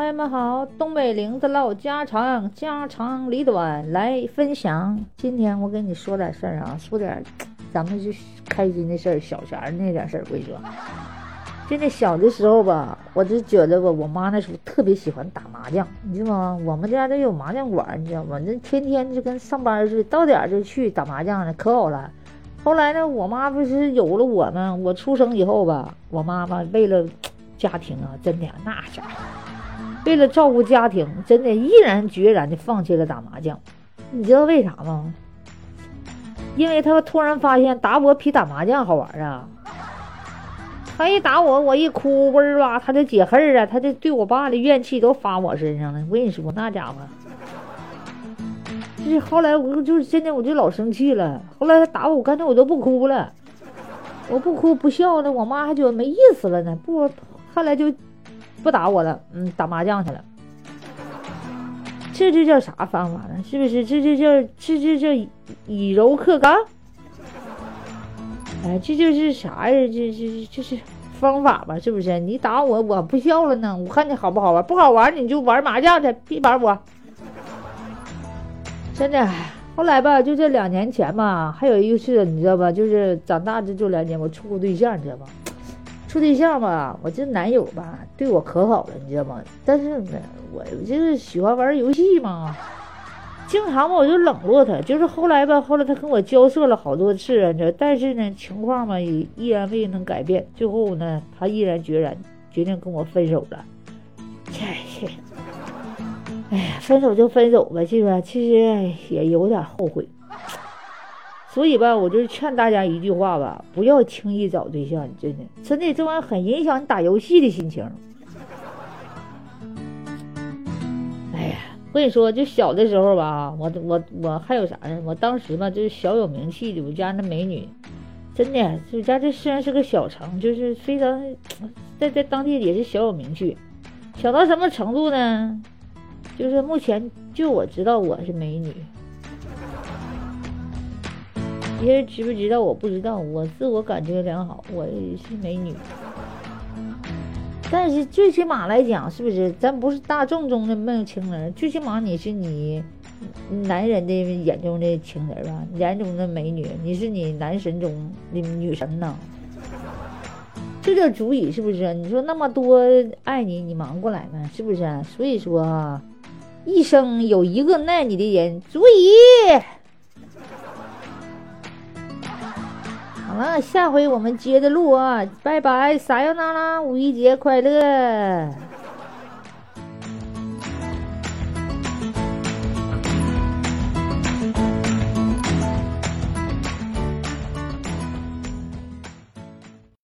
朋友们好，东北玲子唠家常，家长里短来分享。今天我跟你说点事儿啊，说点咱们就开心的事儿，小前儿那点事儿。我跟你说，就那小的时候吧，我就觉得吧，我妈那时候特别喜欢打麻将，你知道吗？我们家都有麻将馆，你知道吗？那天天就跟上班似的，到点儿就去打麻将了，可好了。后来呢，我妈不是有了我吗？我出生以后吧，我妈妈为了。家庭啊，真的那家伙，为了照顾家庭，真的毅然决然的放弃了打麻将。你知道为啥吗？因为他突然发现打我比打麻将好玩啊！他一打我，我一哭儿吧，他就解恨啊，他就对我爸的怨气都发我身上了。我跟你说，那家伙，就是后来我就是真的，我就老生气了。后来他打我，干脆我都不哭了，我不哭不笑了，我妈还觉得没意思了呢，不。后来就不打我了，嗯，打麻将去了。这就叫啥方法呢？是不是？这就叫这就叫以柔克刚。哎，这就是啥呀？这这这是方法吧？是不是？你打我，我不笑了呢。我看你好不好玩？不好玩你就玩麻将去，别玩我。真的，后来吧，就这两年前吧，还有一个事，你知道吧？就是长大这就两年，我处过对象，你知道吧？处对象吧，我这男友吧对我可好了，你知道吗？但是呢，我就是喜欢玩游戏嘛，经常吧我就冷落他。就是后来吧，后来他跟我交涉了好多次，你知道，但是呢，情况嘛也依然未能改变。最后呢，他毅然决然决定跟我分手了。切切，哎呀，分手就分手吧，是不是？其实也有点后悔。所以吧，我就是劝大家一句话吧，不要轻易找对象，真的，真的这玩意儿很影响你打游戏的心情。哎呀，我跟你说，就小的时候吧，我我我还有啥呢？我当时吧，就是小有名气的，我家那美女，真的，我家这虽然是个小城，就是非常在在当地也是小有名气，小到什么程度呢？就是目前就我知道我是美女。别人知不知道？我不知道，我自我感觉良好，我是美女。但是最起码来讲，是不是？咱不是大众中的梦情人，最起码你是你男人的眼中的情人吧，眼中的美女，你是你男神中的女神呐。这就足以，是不是？你说那么多爱你，你忙过来吗？是不是？所以说啊，一生有一个爱你的人足以。好了，下回我们接着录啊！拜拜，撒由那拉，五一节快乐！